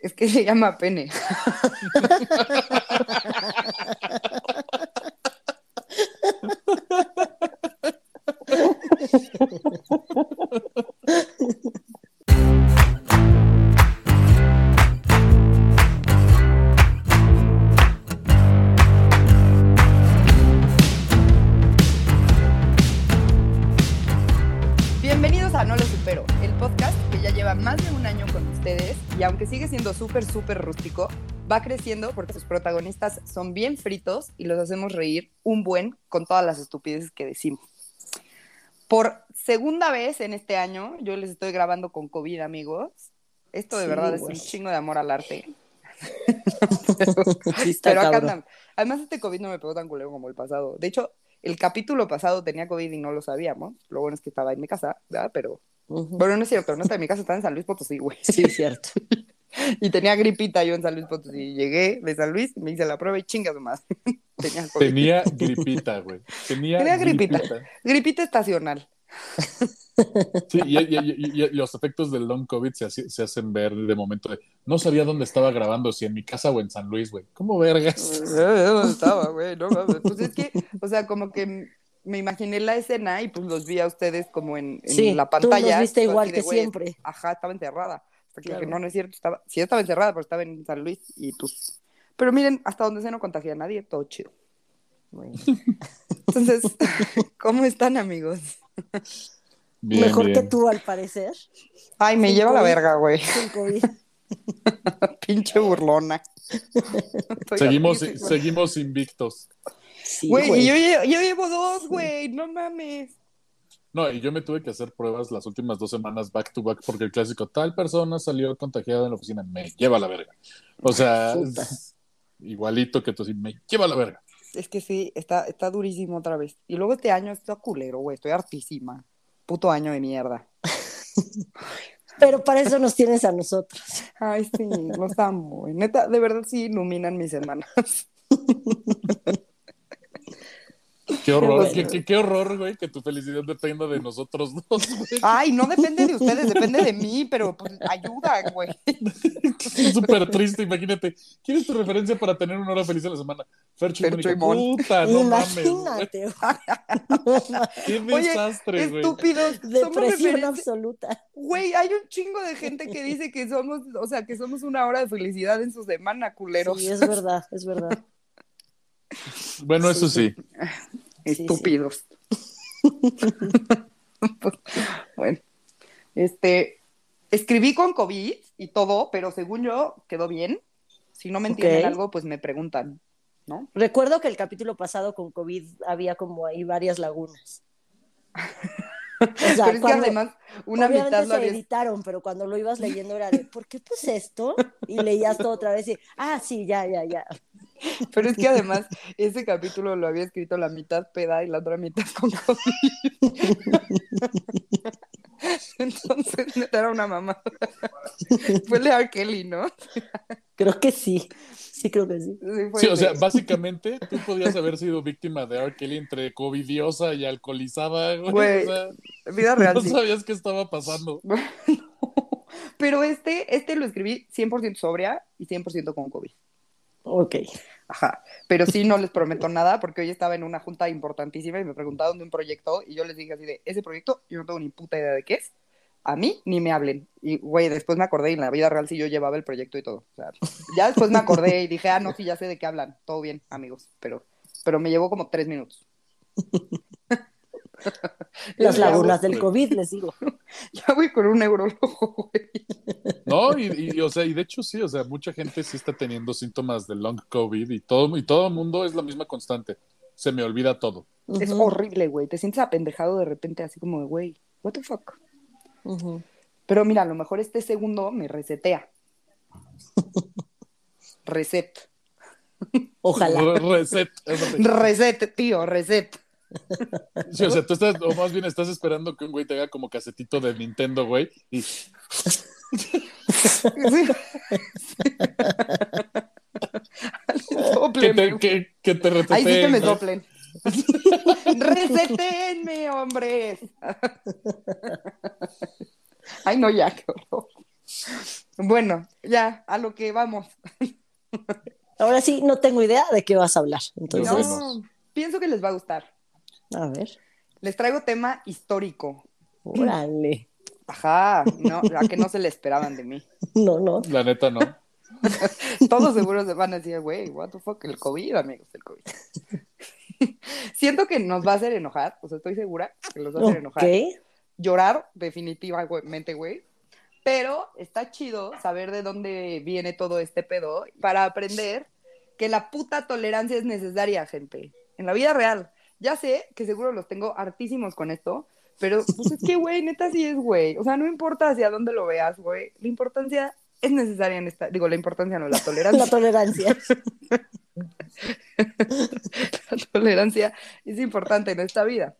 Es que se llama pene. súper, rústico, va creciendo porque sus protagonistas son bien fritos y los hacemos reír un buen con todas las estupideces que decimos. Por segunda vez en este año, yo les estoy grabando con COVID, amigos. Esto de Sí, verdad es güey. un chingo de amor al arte. Sí está Pero acá. Además, este COVID no me pegó tan culero como el pasado. De hecho, el capítulo pasado tenía COVID y no lo sabíamos. Lo bueno es que estaba en mi casa, ¿verdad? Pero, Ujú. bueno, no es cierto, no está en mi casa, está en San Luis Potosí, güey. Sí, cierto. Y tenía gripita yo en San Luis Potosí. Llegué de San Luis, me hice la prueba y chingas más. tenía. Tenía gripita, güey. Tenía, Tenía gripita. gripita. Gripita estacional. Sí, y, y- y- y- y los efectos del long COVID se, hace- se hacen ver de momento de no sabía dónde estaba grabando, si en mi casa o en San Luis, güey. ¿Cómo vergas? ¿Dónde estaba, güey? No. Pues es que, o sea, como que me imaginé la escena y pues los vi a ustedes como en, en Sí, la tú nos pantalla. viste igual de, que siempre. Ajá, estaba encerrada. Hasta que Claro. dije, no, no es cierto, estaba, sí estaba encerrada, pero estaba en San Luis y pues. Pero miren, hasta donde se no contagia a nadie, todo chido. Bueno. Entonces, ¿cómo están, amigos? Bien, Mejor bien. que tú, al parecer. Ay, me Sin lleva la verga, güey. Sin COVID. Pinche burlona. Seguimos, seguimos invictos. Sí, Güey, y yo, yo llevo dos, güey, no mames. No, y yo me tuve que hacer pruebas las últimas dos semanas back to back porque el clásico tal persona salió contagiada en la oficina, me lleva a la verga. O sea, igualito que tú, sí, me lleva a la verga. Es que sí, está, está durísimo otra vez. Y luego este año está culero, güey, estoy hartísima. Puto año de mierda. Pero para eso nos tienes a nosotros. Ay, sí, los amo, güey. Neta, de verdad sí iluminan mis semanas. Qué horror, bueno. qué, qué- qué horror, güey, que tu felicidad dependa de nosotros dos, güey. Ay, no depende de ustedes, depende de mí, pero pues ayudan, güey. Es súper triste, imagínate. ¿Quieres tu referencia para tener una hora feliz a la semana? Fercho Mónica. y. Puta, no mames. güey. Imagínate. güey. Qué Oye, desastre, güey. Estúpidos. Somos Depresión referencia- absoluta. Güey, hay un chingo de gente que dice que somos, o sea, que somos una hora de felicidad en su semana, culeros. Sí, es verdad, es verdad. Bueno, eso Sí, sí. sí. Estúpidos. bueno, este, escribí con COVID y todo, pero según yo quedó bien. Si no me entienden algo, pues me preguntan, ¿no? Recuerdo que el capítulo pasado con COVID había como ahí varias lagunas. O sea, pero es que cuando- además una obviamente mitad lo se había editaron, pero cuando lo ibas leyendo era de, ¿por qué puse esto? Y leías todo otra vez y, ah, sí, ya, ya, ya. Pero es que además ese capítulo lo había escrito la mitad peda y la otra mitad con COVID. Entonces neta, era una mamá. Fue el de R. Kelly, ¿no? Creo que sí, sí creo que sí. Sí, o sea, básicamente tú podías haber sido víctima de R. Kelly entre covidiosa y alcoholizada, güey. Güey, o sea, vida real. no sí. sabías qué estaba pasando. Pero este, este lo escribí 100% sobria y 100% con COVID. Ok. Ajá. Pero sí no les prometo nada porque hoy estaba en una junta importantísima y me preguntaron de un proyecto y yo les dije así de, ese proyecto yo no tengo ni puta idea de qué es. A mí ni me hablen. Y, güey, después me acordé y en la vida real sí yo llevaba el proyecto y todo. O sea, ya después me acordé y dije, ah, no, sí, ya sé de qué hablan. Todo bien, amigos. Pero, pero me llevó como tres minutos. Las lagunas del COVID, les digo. Ya voy con un neurólogo, güey. No, y, y, o sea, y de hecho sí, o sea, mucha gente sí está teniendo síntomas de long COVID y todo, y todo el mundo es la misma constante. Se me olvida todo. Es horrible, güey. Te sientes apendejado de repente así como de, güey, what the fuck. Pero mira, a lo mejor este segundo me resetea. Reset. Ojalá. Reset. Reset, tío, reset. Sí, o sea, tú estás, o más bien estás esperando que un güey te haga como casetito de Nintendo, güey, y que te, que, que te reteteen, Ahí sí que me soplen. Resetenme, hombres. Ay, no, ya. Bueno, ya, a lo que vamos. Ahora sí, no tengo idea de qué vas a hablar. Entonces, No. pienso que les va a gustar. A ver. Les traigo tema histórico. Órale. Ajá, no, a que no se le esperaban de mí. No, no. La neta, no. Todos seguros se van a decir, güey, what the fuck, el COVID, amigos, el COVID. Siento que nos va a hacer enojar, o sea, estoy segura que los va a hacer enojar. Ok. Llorar, definitivamente, güey. Pero está chido saber de dónde viene todo este pedo para aprender que la puta tolerancia es necesaria, gente. En la vida real. Ya sé que seguro los tengo hartísimos con esto, pero pues es que, güey, neta sí es, güey. O sea, no importa hacia dónde lo veas, güey. La importancia es necesaria en esta. Digo, la importancia no, la tolerancia. La tolerancia. la tolerancia es importante en esta vida.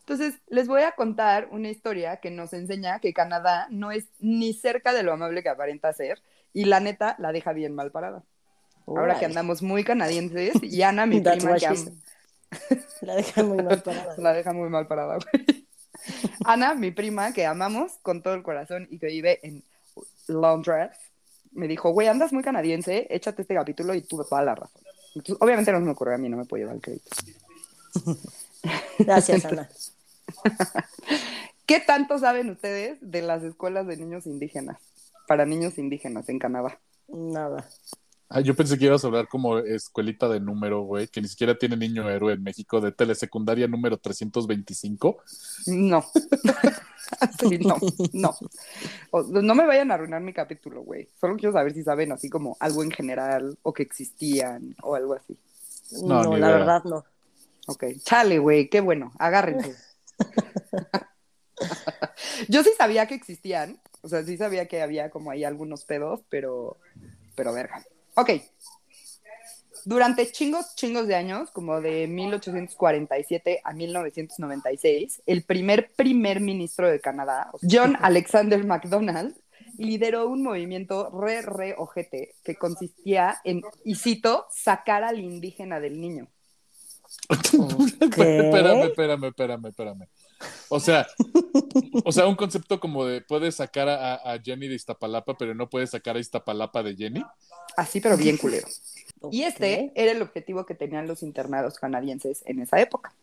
Entonces, les voy a contar una historia que nos enseña que Canadá no es ni cerca de lo amable que aparenta ser y la neta la deja bien mal parada. Ahora que andamos muy canadienses y Ana, mi prima que am-. La deja muy mal parada. la deja muy mal parada, güey. Ana, mi prima que amamos con todo el corazón y que vive en Londres, me dijo, güey, andas muy canadiense, échate este capítulo y tuve toda la razón. Entonces, obviamente no me ocurrió a mí, no me puedo llevar el crédito. Gracias, Ana. ¿Qué tanto saben ustedes de las escuelas de niños indígenas? Para niños indígenas en Canadá. Nada. Ah, yo pensé que ibas a hablar como escuelita de número, güey, que ni siquiera tiene niño héroe en México, de telesecundaria número 325. No. Sí, no, no. O- no me vayan a arruinar mi capítulo, güey. Solo quiero saber si saben así como algo en general o que existían o algo así. No, la idea. verdad no. Ok, chale, güey, qué bueno, agárrense. Yo sí sabía que existían, o sea, sí sabía que había como ahí algunos pedos, pero, pero verga. Ok. Durante chingos, chingos de años, como de 1847 a 1996, el primer primer ministro de Canadá, John Alexander MacDonald, lideró un movimiento re, re ojete que consistía en, y cito, sacar al indígena del niño. espérame, espérame, espérame, espérame. O sea, o sea, un concepto como de puedes sacar a, a Jenny de Iztapalapa, pero no puedes sacar a Iztapalapa de Jenny. Así, pero bien culero. Y este era el objetivo que tenían los internados canadienses en esa época.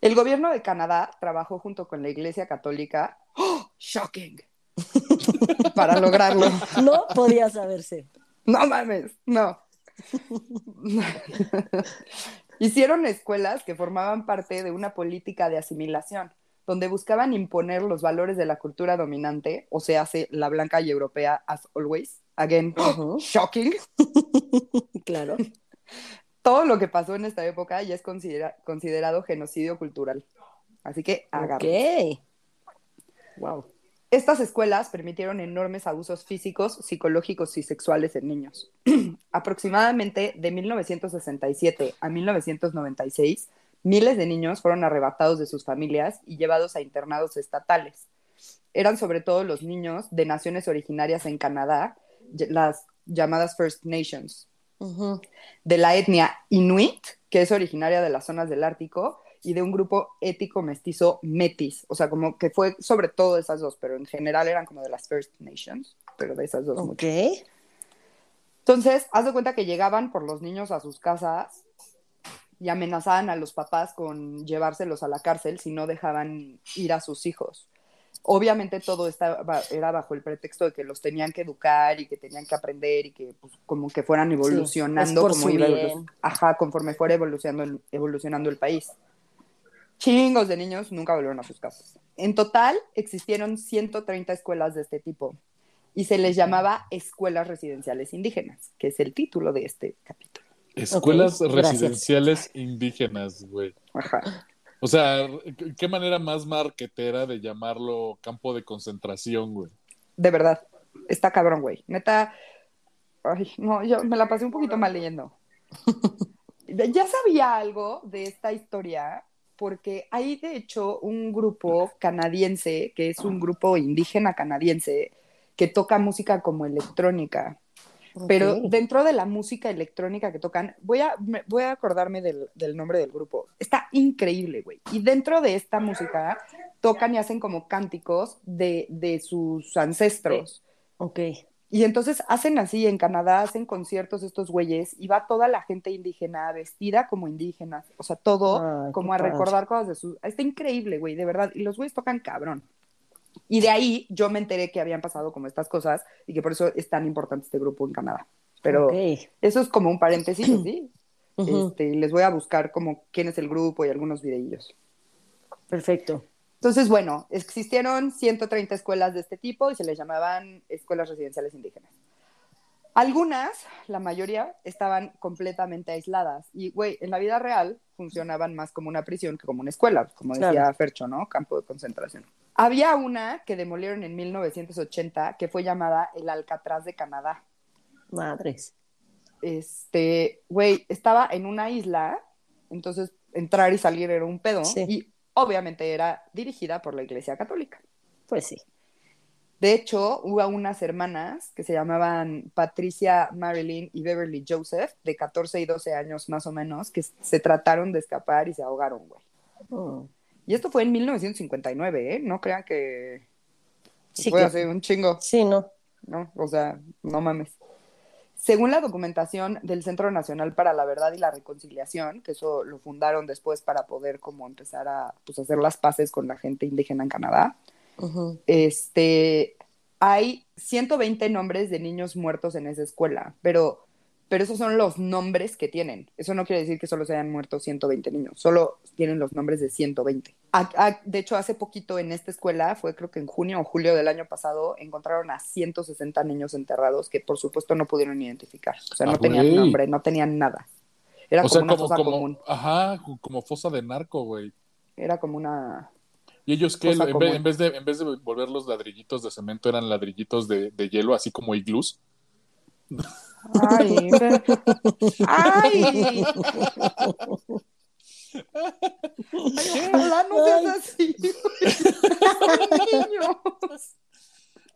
El gobierno de Canadá trabajó junto con la Iglesia Católica, ¡Oh! ¡shocking! para lograrlo. No podía saberse. No mames, no. Hicieron escuelas que formaban parte de una política de asimilación, donde buscaban imponer los valores de la cultura dominante, o sea, la blanca y europea as always. Again, shocking. Claro. Todo lo que pasó en esta época ya es considera- considerado genocidio cultural. Así que agárrense. Ok. Wow. Estas escuelas permitieron enormes abusos físicos, psicológicos y sexuales en niños. Aproximadamente de 1967 a 1996, miles de niños fueron arrebatados de sus familias y llevados a internados estatales. Eran sobre todo los niños de naciones originarias en Canadá, las llamadas First Nations, de la etnia Inuit, que es originaria de las zonas del Ártico, y de un grupo ético mestizo metis, o sea, como que fue sobre todo esas dos, pero en general eran como de las First Nations, pero de esas dos Ok. mucho. Entonces, haz de cuenta que llegaban por los niños a sus casas y amenazaban a los papás con llevárselos a la cárcel si no dejaban ir a sus hijos. Obviamente todo estaba, era bajo el pretexto de que los tenían que educar y que tenían que aprender y que pues, como que fueran evolucionando como iba ajá, conforme fuera evolucionando, evolucionando el país. Chingos de niños nunca volvieron a sus casas. En total existieron 130 escuelas de este tipo y se les llamaba escuelas residenciales indígenas, que es el título de este capítulo. Escuelas gracias. residenciales indígenas, güey. Ajá. O sea, qué manera más marquetera de llamarlo campo de concentración, güey. De verdad, está cabrón, güey. Neta, ay, no, yo me la pasé un poquito mal leyendo. ya sabía algo de esta historia porque hay de hecho un grupo canadiense, que es un grupo indígena canadiense, que toca música como electrónica. Pero dentro de la música electrónica que tocan, voy a, me- voy a acordarme del, del nombre del grupo. Está increíble, güey. Y dentro de esta música tocan y hacen como cánticos de, de sus ancestros. Ok. Y entonces hacen así, en Canadá hacen conciertos estos güeyes y va toda la gente indígena vestida como indígenas, o sea, todo como a recordar cosas de su... Está increíble, güey, de verdad. Y los güeyes tocan cabrón. Y de ahí yo me enteré que habían pasado como estas cosas y que por eso es tan importante este grupo en Canadá. Pero eso es como un paréntesis, ¿sí? Este, les voy a buscar como quién es el grupo y algunos videillos. Perfecto. Entonces, bueno, existieron 130 escuelas de este tipo y se les llamaban escuelas residenciales indígenas. Algunas, la mayoría, estaban completamente aisladas y, güey, en la vida real funcionaban más como una prisión que como una escuela, como decía Claro. Fercho, ¿no? Campo de concentración. Había una que demolieron en 1980 que fue llamada el Alcatraz de Canadá. Madres. Este, güey, estaba en una isla, entonces entrar y salir era un pedo Sí. y obviamente era dirigida por la Iglesia Católica. Pues sí. De hecho, hubo unas hermanas que se llamaban Patricia Marilyn y Beverly Joseph, de 14 y 12 años más o menos, que se trataron de escapar y se ahogaron, güey. Mm. Y esto fue en 1959, ¿eh? No crean que Sí, fue que- hace un chingo, sí, no. ¿no? O sea, no mames. Según la documentación del Centro Nacional para la Verdad y la Reconciliación, que eso lo fundaron después para poder como empezar a pues, hacer las paces con la gente indígena en Canadá, Ujú. este, hay 120 nombres de niños muertos en esa escuela, pero, pero esos son los nombres que tienen. Eso no quiere decir que solo se hayan muerto 120 niños, solo tienen los nombres de 120. A- a- de hecho, hace poquito en esta escuela, fue creo que en junio o julio del año pasado, encontraron a 160 niños enterrados que por supuesto no pudieron identificar. O sea, no Ah, tenían güey. nombre, no tenían nada. Era o como sea, una como, fosa como, común. ajá, como fosa de narco, güey. Era como una... Y ellos en, vez, en vez de en vez de volver los ladrillitos de cemento eran ladrillitos de, de hielo, así como iglús. Ay, pero- ay, Ay, ojalá no seas Ay. así.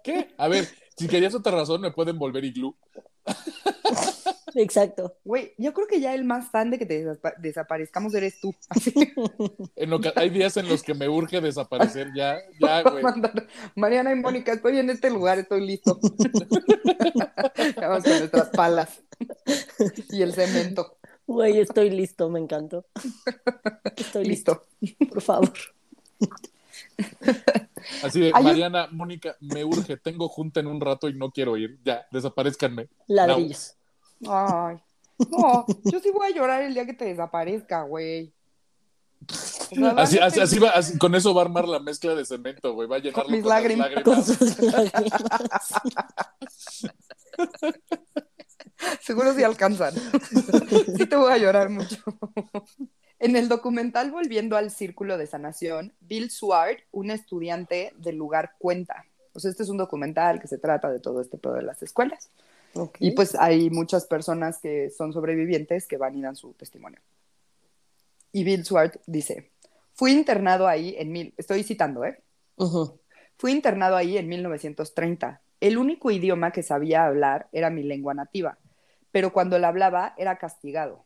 ¿Qué? A ver, si querías otra razón, me pueden volver iglú. Exacto. Güey, yo creo que ya el más fan de que te desapa- desaparezcamos eres tú. Así En lo que- hay días en los que me urge desaparecer ya, ya, güey. mandar, Mariana y Mónica, estoy en este lugar, estoy listo. Vamos con nuestras palas y el cemento. Güey, estoy listo, me encantó. Estoy listo, Listo. por favor. Así de, un- Mariana, Mónica, me urge, tengo junta en un rato y no quiero ir. Ya, desaparezcanme. Ladrillos. Ay, no, yo sí voy a llorar el día que te desaparezca, güey. O sea, Así, así, así va, así- con eso va a armar la mezcla de cemento, güey. Va a llenarlo Con mis las lágrimas. Con sus lágrimas. Seguro sí alcanzan. sí te voy a llorar mucho. En el documental Volviendo al Círculo de Sanación, Bill Swart, un estudiante del lugar, cuenta. O sea, este es un documental que se trata de todo este pedo de las escuelas. Y pues hay muchas personas que son sobrevivientes que van y dan su testimonio. Y Bill Swart dice, fui internado ahí en mil, estoy citando, ¿eh? Fui internado ahí en 1930. El único idioma que sabía hablar era mi lengua nativa, pero cuando la hablaba era castigado.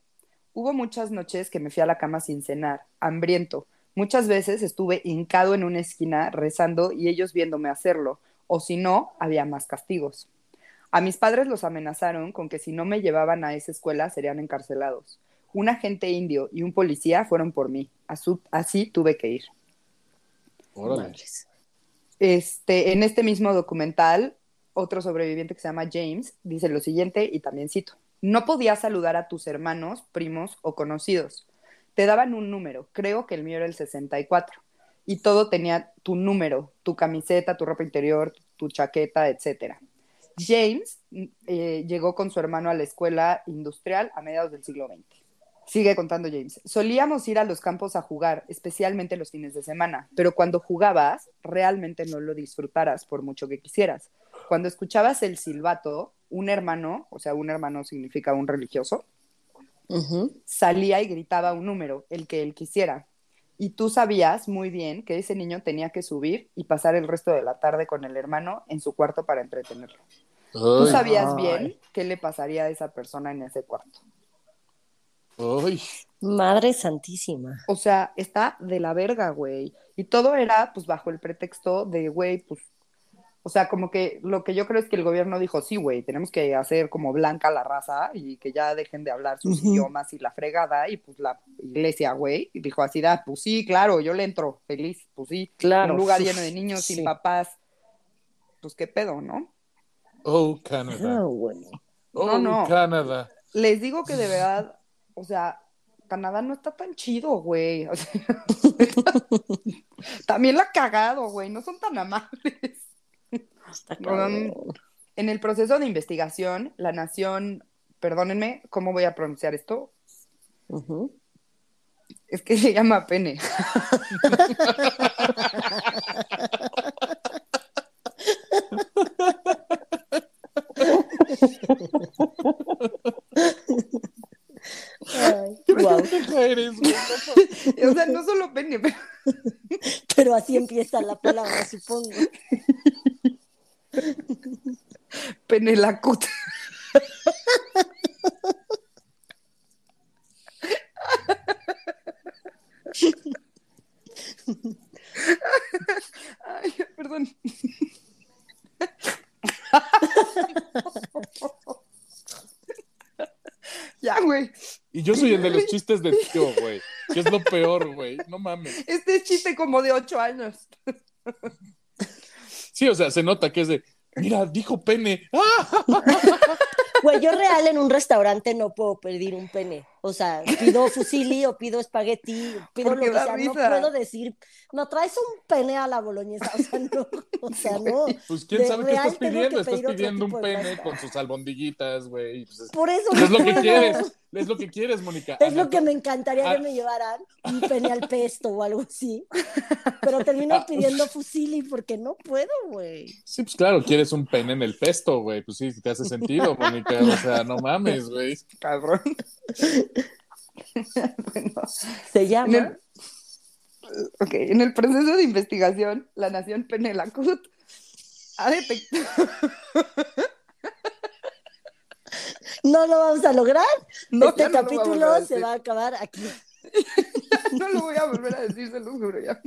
Hubo muchas noches que me fui a la cama sin cenar, hambriento. Muchas veces estuve hincado en una esquina rezando y ellos viéndome hacerlo, o si no, había más castigos. A mis padres los amenazaron con que si no me llevaban a esa escuela serían encarcelados. Un agente indio y un policía fueron por mí. Asu- Así tuve que ir. Órale. Este, en este mismo documental, otro sobreviviente que se llama James dice lo siguiente, y también cito, no podías saludar a tus hermanos, primos o conocidos. Te daban un número, creo que el mío era el 64, y todo tenía tu número, tu camiseta, tu ropa interior, tu chaqueta, etc. James eh, llegó con su hermano a la escuela industrial a mediados del siglo XX. Sigue contando James. Solíamos ir a los campos a jugar, especialmente los fines de semana, pero cuando jugabas, realmente no lo disfrutaras por mucho que quisieras. Cuando escuchabas el silbato, un hermano, o sea, un hermano significa un religioso, salía y gritaba un número, el que él quisiera. Y tú sabías muy bien que ese niño tenía que subir y pasar el resto de la tarde con el hermano en su cuarto para entretenerlo. Tú sabías Ay. bien qué le pasaría a esa persona en ese cuarto. ay. Madre santísima. O sea, está de la verga, güey. Y todo era, pues, bajo el pretexto de, güey, pues, O sea, como que lo que yo creo es que el gobierno dijo, sí, güey, tenemos que hacer como blanca la raza y que ya dejen de hablar sus idiomas y la fregada. Y pues la iglesia, güey, dijo así, da, pues sí, claro, yo le entro, feliz, pues sí. Claro. Un lugar lleno de niños Sí. sin papás, pues qué pedo, ¿no? Oh, Ah, Canadá. bueno. Oh, No, no. Canadá. Les digo que de verdad, o sea, Canadá no está tan chido, güey. O sea, también la ha cagado, güey, no son tan amables. Está No. En el proceso de investigación, la nación, perdónenme, ¿cómo voy a pronunciar esto? Es que se llama pene. Ay. No, O sea, no solo pene, pero Pero así empieza la palabra, supongo. pene la cut. Ay, perdón. Ya, güey. Y yo soy el de los chistes de tío, güey. Que es lo peor, güey. No mames. Este es chiste como de ocho años. Sí, o sea, se nota que es de, mira, dijo pene. ¡Ah! Güey, yo real en un restaurante no puedo pedir un pene. O sea, pido fusilli o pido espagueti, pido Porque lo que sea. No puedo decir, no traes un pene a la boloñesa. O sea, no. O sea, no. Pues quién De sabe qué estás pidiendo. Estás pidiendo un pene con sus albondiguitas, güey. Pues es, Por eso pues no es lo que quieres. Es lo que quieres, Mónica. Es lo que me encantaría Ah. que me llevaran, un pene al pesto o algo así. Pero termino Ah. pidiendo fusilli porque no puedo, güey. Sí, pues claro, quieres un pene en el pesto, güey. Pues sí, te hace sentido, Mónica. O sea, no mames, güey. Cabrón. bueno, Se en llama. el, ok, en el proceso de investigación, la nación Penelacut ha detectado. No lo vamos a lograr. No, este no a capítulo se va a acabar aquí. no lo voy a volver a decir, se lo juro ya.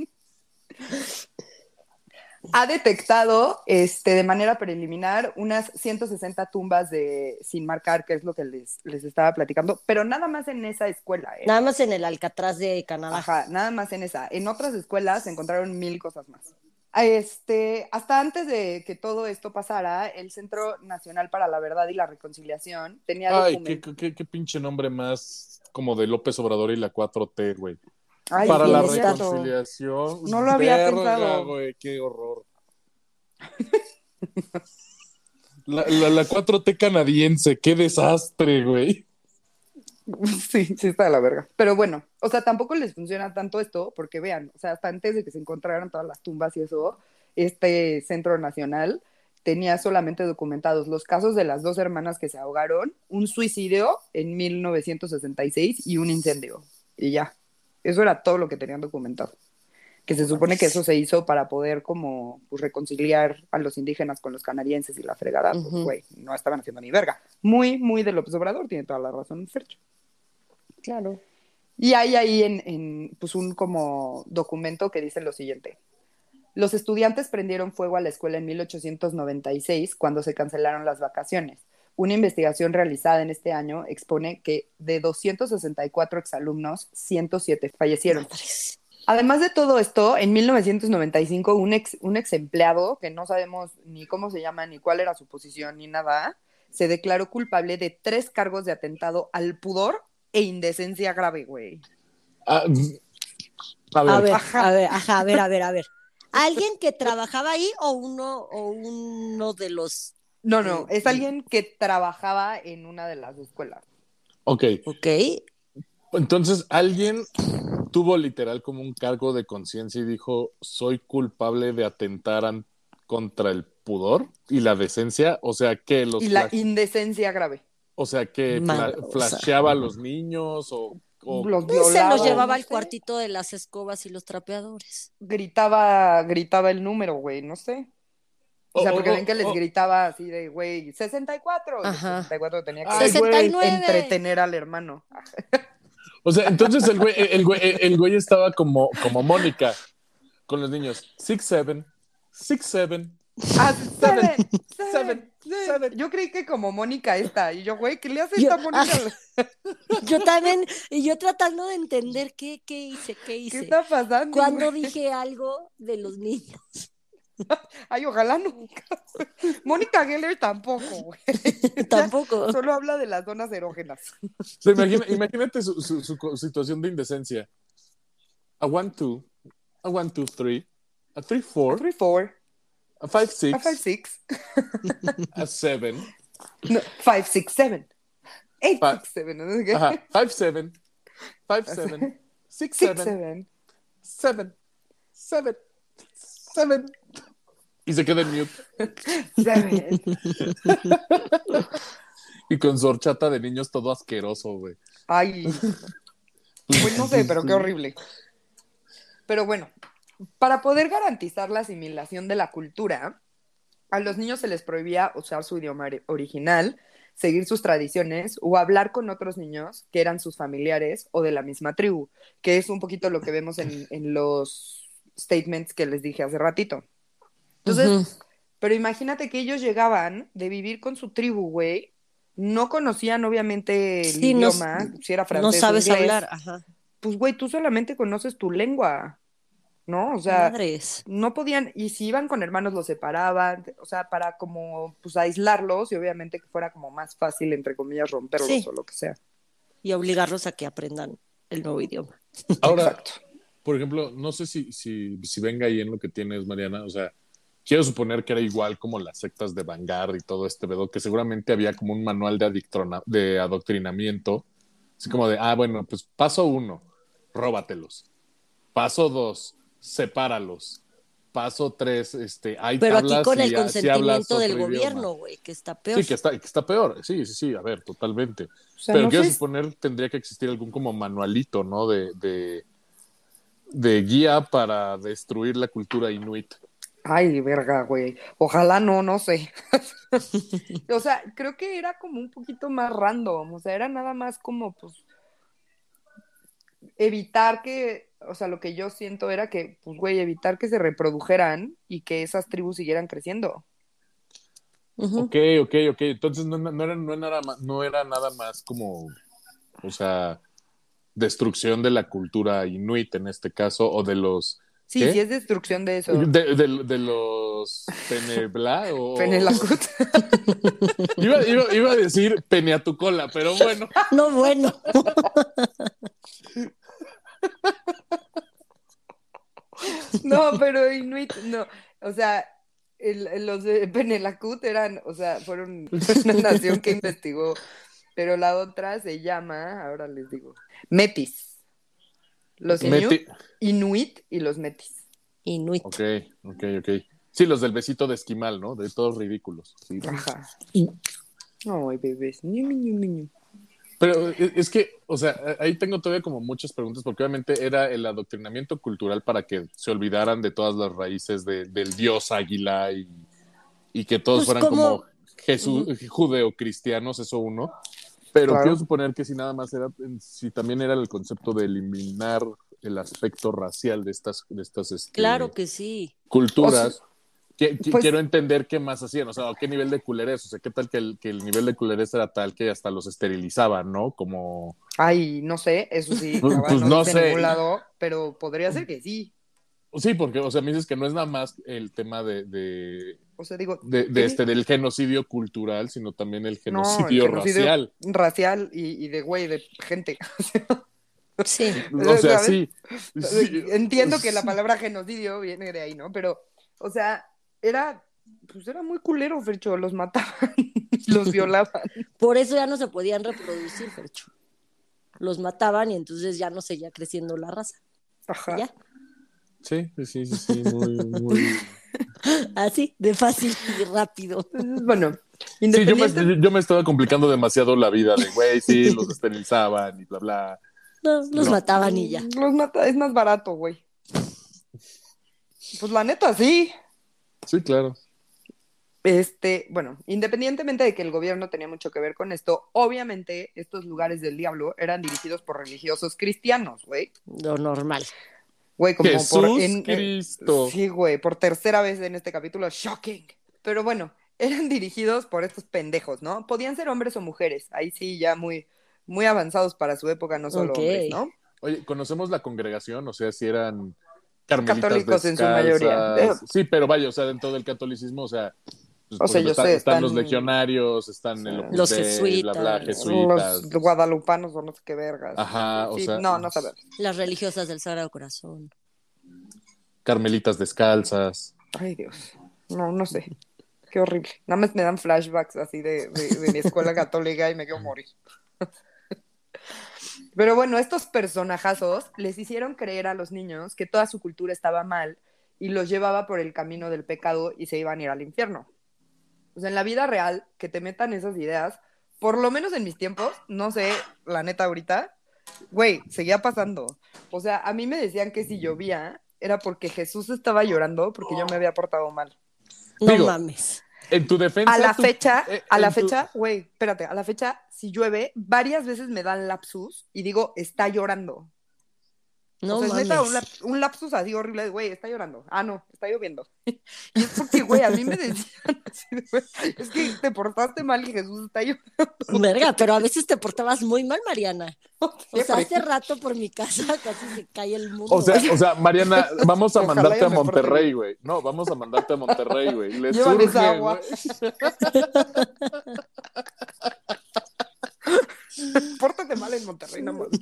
Ha detectado este, de manera preliminar unas 160 tumbas de sin marcar, que es lo que les, les estaba platicando, pero nada más en esa escuela. ¿eh? Nada más en el Alcatraz de Canadá. Ajá, nada más en esa. En otras escuelas se encontraron mil cosas más. Este, hasta antes de que todo esto pasara, el Centro Nacional para la Verdad y la Reconciliación tenía Ay, qué, qué, qué pinche nombre más como de López Obrador y la 4T, güey. Ay, Para la reconciliación. No lo había Verga, pensado. güey, qué horror. La, la, la 4T canadiense, qué desastre, güey. Sí, sí está de la verga. Pero bueno, o sea, tampoco les funciona tanto esto, porque vean, o sea, hasta antes de que se encontraran todas las tumbas y eso, este centro nacional tenía solamente documentados los casos de las dos hermanas que se ahogaron, un suicidio en 1966 y un incendio. Y ya, eso era todo lo que tenían documentado. Que se supone que eso se hizo para poder como pues, reconciliar a los indígenas con los canadienses y la fregada, pues güey, no estaban haciendo ni verga. Muy, muy de López Obrador, tiene toda la razón, Fercho. Claro. Y hay ahí en, en, pues un como documento que dice lo siguiente. Los estudiantes prendieron fuego a la escuela en 1896 cuando se cancelaron las vacaciones. Una investigación realizada en este año expone que de 264 exalumnos, 107 fallecieron. Además de todo esto, en 1995 un ex, un ex empleado, que no sabemos ni cómo se llama, ni cuál era su posición, ni nada, se declaró culpable de tres cargos de atentado al pudor e indecencia grave, güey. Ah, a ver, A ver, Ajá. a ver, ajá, a ver, a ver, a ver. ¿Alguien que trabajaba ahí o uno, o uno de los. No, no, es alguien que trabajaba en una de las escuelas. ok. Ok. Entonces, alguien tuvo literal como un cargo de conciencia y dijo, soy culpable de atentar contra el pudor y la decencia. O sea, que los Y la indecencia grave. o sea, que Mal, fla- o flasheaba a los niños o... o- Los Pues se los llevaba no al sé. cuartito de las escobas y los trapeadores. Gritaba, gritaba el número, güey, no sé. O sea, porque ven que les gritaba así de, güey, 64. y el Ajá. 64 tenía que Ay, güey, 69. entretener al hermano. O sea, entonces el güey, el güey, el güey estaba como, como Mónica con los niños. Six, seven, six, seven, Ah, Seven, seven, seven, seven, seven. Yo creí que como Mónica esta. Y yo, güey, ¿qué le hace Yo- esta Mónica? Yo también, y yo tratando de entender qué, qué hice, qué ¿Qué hice. está pasando? Cuando güey? dije algo de los niños. Ay, ojalá nunca. Mónica Geller tampoco, güey. Tampoco. Solo habla de las zonas erógenas. Imagina- imagínate su, su- su co- situación de indecencia. A one, two, a one, two, three, a three, four, Three, four, a five, six, a five, six, a seven, no, five, six, seven, eight, Five. six, seven. five, seven, five, seven, six, Six, seven, seven. seven, seven, seven. Y se queda en mute. Y con su horchata de niños todo asqueroso, güey. Ay, pues no sé, pero qué horrible. Pero bueno, para poder garantizar la asimilación de la cultura, a los niños se les prohibía usar su idioma ori- original, seguir sus tradiciones o hablar con otros niños que eran sus familiares o de la misma tribu, que es un poquito lo que vemos en, en los statements que les dije hace ratito. Entonces, pero imagínate que ellos llegaban de vivir con su tribu, güey. No conocían obviamente el Sí, no- idioma, si era francés no sabes inglés. hablar. Ajá. Pues, güey, tú solamente conoces tu lengua, ¿no? O sea, Madres. no podían, y si iban con hermanos los separaban, o sea, para como, pues, aislarlos y obviamente que fuera como más fácil, entre comillas, romperlos Sí. o lo que sea. Y obligarlos a que aprendan el nuevo idioma. Ahora, Exacto. por ejemplo, no sé si, si, si venga ahí en lo que tienes, Mariana. O sea, quiero suponer que era igual como las sectas de Vanguard y todo este pedo, que seguramente había como un manual de, adoctrinamiento. Así como de, ah, bueno, pues paso uno, róbatelos. Paso dos, sepáralos. Paso tres, este, hay Pero aquí tablas con y el consentimiento del gobierno, güey, que está peor. Sí, que está, que está peor. Sí, sí, sí, a ver, totalmente. O sea, Pero no quiero sé- suponer tendría que existir algún como manualito, ¿no? De, de, de guía para destruir la cultura inuit. Ay, verga, güey. Ojalá no, no sé. o sea, creo que era como un poquito más random. O sea, era nada más como, pues, evitar que, o sea, lo que yo siento era que, pues, güey, evitar que se reprodujeran y que esas tribus siguieran creciendo. Ok, ok, ok. Entonces no, no, era, no, era, no era nada más como, o sea, destrucción de la cultura inuit en este caso, o de los... Sí, ¿Qué? sí es destrucción de eso. De, de- de los penebla o... Penelacut. Iba, iba- iba a decir peneatucola, pero bueno. No, bueno. No, pero Inuit, no. O sea, el- los de Penelacut eran, o sea, fueron una nación que investigó. Pero la otra se llama, ahora les digo, Metis. Los Inuit, Meti- Inuit y los Metis. Inuit. Ok, ok, ok. Sí, los del besito de esquimal, ¿no? De todos ridículos. sí. Ajá. Ay, bebés. Pero es es que, o sea, ahí tengo todavía como muchas preguntas, porque obviamente era el adoctrinamiento cultural para que se olvidaran de todas las raíces de- del dios águila y, y que todos Pues fueran como- como Jesús, judeocristianos, eso uno. Pero Claro. quiero suponer que si nada más era, si también era el concepto de eliminar el aspecto racial de estas, de estas este, Claro que sí. culturas. que- pues- quiero entender qué más hacían, o sea, qué nivel de culerez, o sea, qué tal que el, que el nivel de culerez era tal que hasta los esterilizaban, ¿no? Como, Ay, no sé, eso sí, Pues- pues no, no dice en sé. lado, pero podría ser que sí. Sí, porque, o sea, me dices que no es nada más el tema de, de, O sea, digo, de- este, del genocidio cultural, sino también el No, el genocidio, racial. racial y, y de güey, de gente. Sí. O sea, sí. Entiendo que la palabra genocidio viene de ahí, ¿no? Pero, o sea, era, pues era muy culero, Fercho, los mataban, los violaban. Por eso ya no se podían reproducir, Fercho. Los mataban y entonces ya no seguía creciendo la raza. Ajá. Ya. Sí, sí, sí, sí, muy, muy... Así, de fácil y rápido. Bueno, Sí, yo me, independiente. yo me estaba complicando demasiado la vida de, güey, sí, los esterilizaban y bla, bla. No, los No. mataban y ya. Los mata, es más barato, güey. Pues la neta, sí. Sí, claro. Este, bueno, independientemente de que el gobierno tenía mucho que ver con esto, obviamente estos lugares del diablo eran dirigidos por religiosos cristianos, güey. Lo normal. Güey, como Jesús por... en- Cristo. Sí, güey, por tercera vez en este capítulo, shocking. Pero bueno, eran dirigidos por estos pendejos, ¿no? Podían ser hombres o mujeres, ahí sí ya muy, muy avanzados para su época, no solo hombres, ¿no? Oye, ¿conocemos la congregación? O sea, si eran carmelitas Católicos en su mayoría. Sí, pero vaya, o sea, dentro del catolicismo, o sea, pues, O sea, yo sé, están, están- los legionarios, están el Opus Los jesuitas. bla, bla, jesuitas. Los guadalupanos o no sé qué vergas. Ajá, o Sí, sea, no, no sabemos. Las religiosas del Sagrado Corazón. carmelitas descalzas. Ay, Dios. No, no sé. Qué horrible. Nada más me dan flashbacks así de, de, de mi escuela católica y me quiero morir. Pero bueno, estos personajazos les hicieron creer a los niños que toda su cultura estaba mal y los llevaba por el camino del pecado y se iban a ir al infierno. O sea, en la vida real, que te metan esas ideas, por lo menos en mis tiempos, no sé, la neta ahorita, güey, seguía pasando. O sea, a mí me decían que si llovía era porque Jesús estaba llorando porque yo me había portado mal. No Digo, mames. En tu defensa. A la tú- fecha, eh, a la tu- fecha, güey, espérate, a la fecha, si llueve, varias veces me dan lapsus y digo, está llorando. No o sea, es neta un, lap- un lapsus así horrible de, güey, está llorando. Ah, no, está lloviendo. y es porque, güey, a mí me decían así de, güey, es que te portaste mal y Jesús está llorando. Verga, pero a veces te portabas muy mal, Mariana. O sea, hace rato por mi casa casi se cae el mundo. O sea, o sea, Mariana, vamos a Ojalá mandarte a Monterrey, güey. No, vamos a mandarte a Monterrey, güey. Le surge, agua. güey. Pórtate mal en Monterrey, no mames.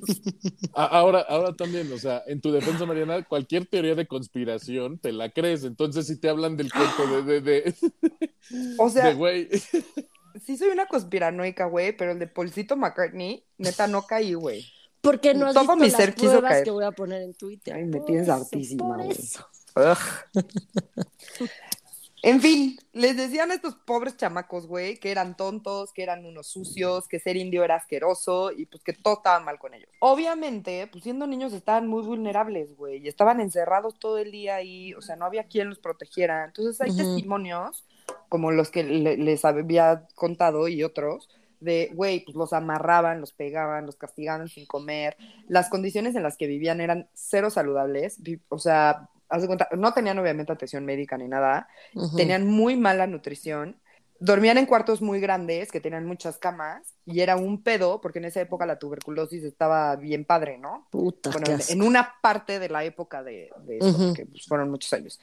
A- Ahora, ahora también, o sea, en tu defensa, Mariana, cualquier teoría de conspiración te la crees. Entonces, si te hablan del cuento de, de, de, O sea, de güey. sí soy una conspiranoica, güey, pero el de Paulcito McCartney, neta, no caí, güey. Porque no has todo visto mi las ser quiso pruebas caer. que voy a poner en Twitter. Ay, me tienes hartísima, güey. En fin, les decían a estos pobres chamacos, güey, que eran tontos, que eran unos sucios, que ser indio era asqueroso y pues que todo estaba mal con ellos. Obviamente, pues siendo niños estaban muy vulnerables, güey, y estaban encerrados todo el día ahí, o sea, no había quien los protegiera. Entonces hay Ujú. testimonios, como los que le- les había contado y otros, de, güey, pues los amarraban, los pegaban, los castigaban sin comer. Las condiciones en las que vivían eran cero saludables, o sea, haz de cuenta, no tenían obviamente atención médica ni nada, tenían muy mala nutrición, dormían en cuartos muy grandes que tenían muchas camas y era un pedo porque en esa época la tuberculosis estaba bien padre, ¿no? Puta, Bueno, en, una parte de la época de, de eso, porque pues, fueron muchos años.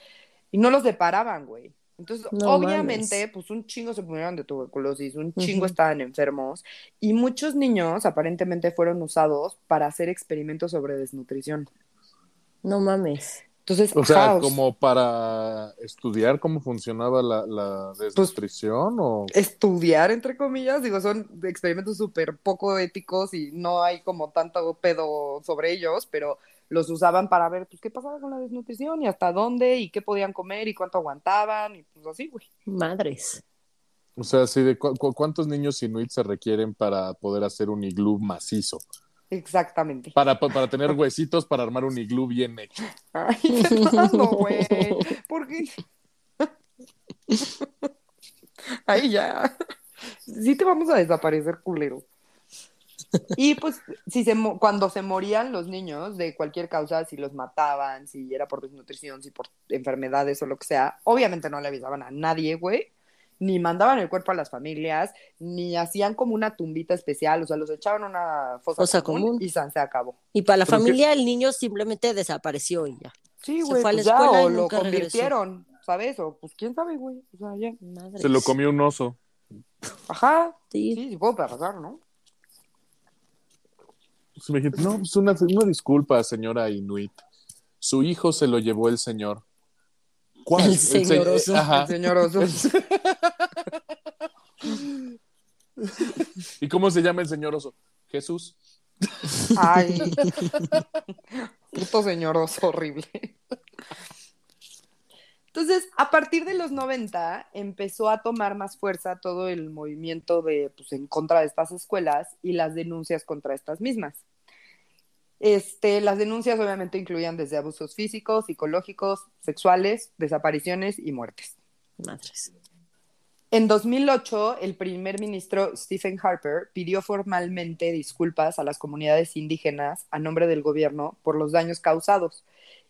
Y no los separaban, güey. Entonces, No obviamente, mames. pues un chingo se murieron de tuberculosis, un chingo estaban enfermos y muchos niños aparentemente fueron usados para hacer experimentos sobre desnutrición. No mames. Entonces, O sea, como para estudiar cómo funcionaba la, la Pues, desnutrición o... estudiar, entre comillas, digo, son experimentos súper poco éticos y no hay como tanto pedo sobre ellos, pero los usaban para ver, pues, qué pasaba con la desnutrición y hasta dónde y qué podían comer y cuánto aguantaban y pues así, güey. Madres. O sea, sí, de cu- cu- cuántos niños inuit se requieren para poder hacer un iglú macizo. Exactamente. Para, pa- para tener huesitos para armar un iglú bien hecho. Ay, Fernando, güey. ¿Por qué? Ahí ya. Sí te vamos a desaparecer, culero. Y pues, si se cuando se morían los niños de cualquier causa, si los mataban, si era por desnutrición, si por enfermedades o lo que sea, obviamente no le avisaban a nadie, güey. Ni mandaban el cuerpo a las familias, ni hacían como una tumbita especial, o sea, los echaban a una fosa, Fosa común, común. y san se acabó. Y para la Pero familia, el niño simplemente desapareció y ya. Sí, Se güey, fue a la pues ya, o lo nunca regresó. convirtieron, ¿sabes? O pues quién sabe, güey. O sea, ya. Se lo comió un oso. Ajá. Sí. Sí, sí puedo pasar, ¿no? Pues me dijiste, no, pues una, una disculpa, señora Inuit. Su hijo se lo llevó el señor. ¿Cuál? El se- señor oso. Ajá. El señor oso. ¿Y cómo se llama el señor oso? Jesús. Ay. Puto señor oso horrible. Entonces, a partir de los 90 empezó a tomar más fuerza todo el movimiento de, pues, en contra de estas escuelas y las denuncias contra estas mismas. Este, las denuncias obviamente incluían desde abusos físicos, psicológicos, sexuales, desapariciones y muertes. Madres. En 2008, el primer ministro Stephen Harper pidió formalmente disculpas a las comunidades indígenas a nombre del gobierno por los daños causados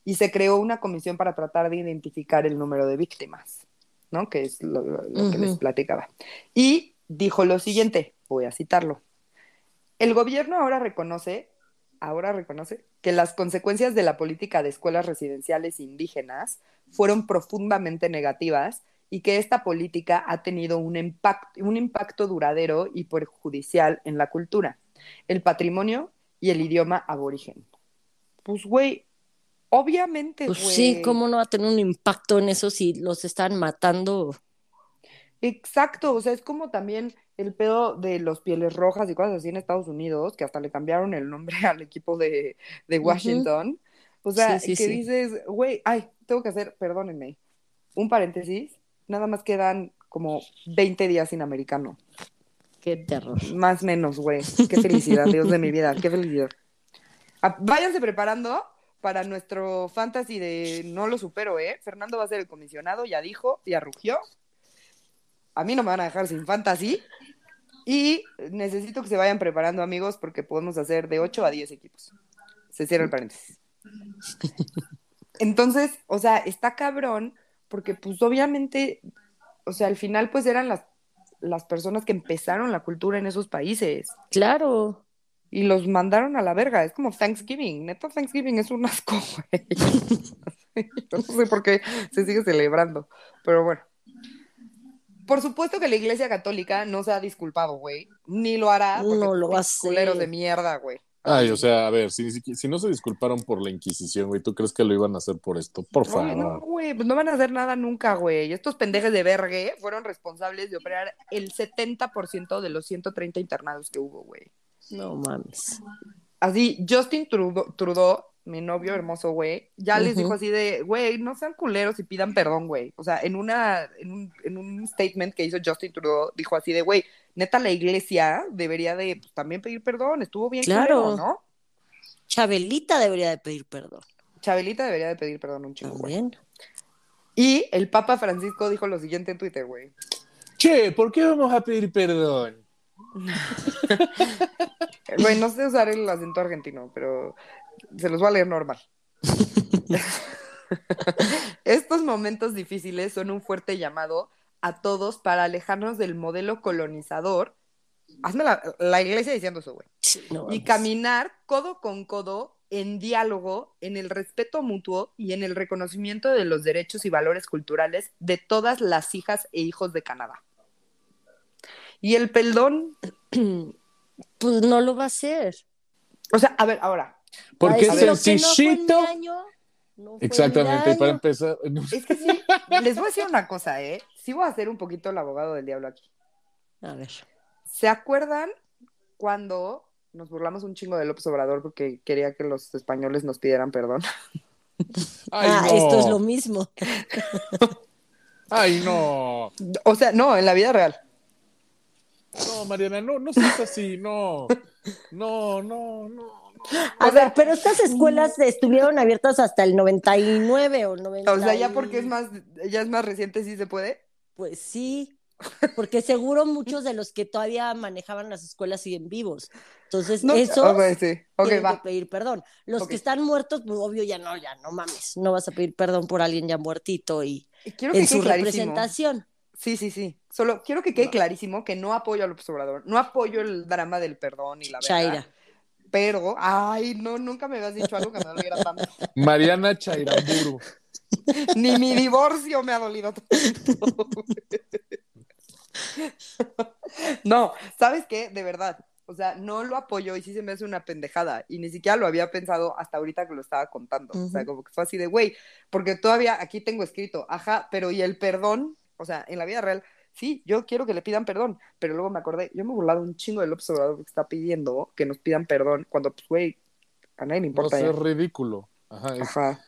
y se creó una comisión para tratar de identificar el número de víctimas, ¿no? Que es lo, que les platicaba. Y dijo lo siguiente, voy a citarlo. El gobierno ahora reconoce, ahora reconoce que las consecuencias de la política de escuelas residenciales indígenas fueron profundamente negativas y que esta política ha tenido un impacto, un impacto duradero y perjudicial en la cultura, el patrimonio y el idioma aborigen. Pues, güey, obviamente, Pues sí, ¿cómo no va a tener un impacto en eso si los están matando? Exacto, o sea, es como también el pedo de los pieles rojas y cosas así en Estados Unidos, que hasta le cambiaron el nombre al equipo de. Washington. O sea, Sí, sí, que sí. dices, güey, ay, tengo que hacer, perdónenme, un paréntesis, nada más quedan como 20 días sin americano. Qué terror. Más menos, güey. Qué felicidad, Dios de mi vida, qué felicidad. Ah, Váyanse preparando para nuestro fantasy de no lo supero, ¿eh? Fernando va a ser el comisionado, ya dijo, ya rugió. A mí no me van a dejar sin fantasy. Y necesito que se vayan preparando, amigos, porque podemos hacer de 8 a 10 equipos. Se cierra el paréntesis. Entonces, o sea, está cabrón, porque pues obviamente, o sea, al final pues eran las, las personas que empezaron la cultura en esos países Claro. y los mandaron a la verga. Es como Thanksgiving. Neta, Thanksgiving es un asco, güey. No sé por qué se sigue celebrando, pero bueno. Por supuesto que la Iglesia Católica no se ha disculpado, güey. Ni lo hará. porque No lo va a hacer. de mierda, güey. Ay, o sea, a ver, si, si, si no se disculparon por la Inquisición, güey, ¿tú crees que lo iban a hacer por esto? Por Oye, no, favor. güey, pues no van a hacer nada nunca, güey. Estos pendejes de vergue fueron responsables de operar el 70% de los 130 internados que hubo, güey. No mames. Así, Justin Trudeau, Trudeau, mi novio hermoso, güey, ya les dijo así de, güey, no sean culeros y pidan perdón, güey. O sea, en una, en un, en un statement que hizo Justin Trudeau, dijo así de, güey, neta la iglesia debería de pues, también pedir perdón, estuvo bien Claro. culero, ¿no? Chabelita debería de pedir perdón. Chabelita debería de pedir perdón un chingo, güey. Y el Papa Francisco dijo lo siguiente en Twitter, güey. Che, ¿por qué vamos a pedir perdón? Güey, no sé usar el acento argentino, pero se los voy a leer normal. Estos momentos difíciles son un fuerte llamado a todos para alejarnos del modelo colonizador. Hazme la, la iglesia diciendo eso, güey. No Y caminar codo con codo en diálogo, en el respeto mutuo y en el reconocimiento de los derechos y valores culturales de todas las hijas e hijos de Canadá. Y el perdón, Pues no lo va a hacer. o sea, a ver, ahora, Porque Va a es decir, "Lo que no sencillito. no mi Exactamente, para año". empezar, Es que sí, les voy a decir una cosa, ¿eh? Sí voy a ser un poquito el abogado del diablo aquí. A ver. ¿Se acuerdan cuando nos burlamos un chingo de López Obrador porque quería que los españoles nos pidieran perdón? ay, ah, no. esto es lo mismo. Ay, no. O sea, no, en la vida real. No, Mariana, no, no seas así, no. No, no, no. A ver, pero estas escuelas estuvieron abiertas hasta el 99 o 90. O sea, ya porque es más, ya es más reciente, sí se puede. Pues sí, porque seguro muchos de los que todavía manejaban las escuelas siguen vivos. Entonces, No, esos ok, sí. Ok, tienen que va. pedir perdón. Los que están muertos, pues obvio ya no, ya no mames. No vas a pedir perdón por alguien ya muertito y Y Quiero que en su representación. Sí, sí, sí. Solo quiero que quede clarísimo que no apoyo a López Obrador. No apoyo el drama del perdón y la verdad. Chaira. Pero, ay, no, nunca me habías dicho algo que me doliera tanto. Mariana Chairamburu. Ni mi divorcio me ha dolido tanto. No, ¿sabes qué? De verdad. O sea, no lo apoyo y sí se me hace una pendejada. Y ni siquiera lo había pensado hasta ahorita que lo estaba contando. O sea, como que fue así de, güey, porque todavía aquí tengo escrito, ajá, pero ¿y el perdón? O sea, en la vida real, sí, yo quiero que le pidan perdón, pero luego me acordé, yo me he burlado un chingo del Obrador que está pidiendo que nos pidan perdón cuando, pues, güey, a nadie le No importa. ser ya. ridículo. Ajá, es, Ajá.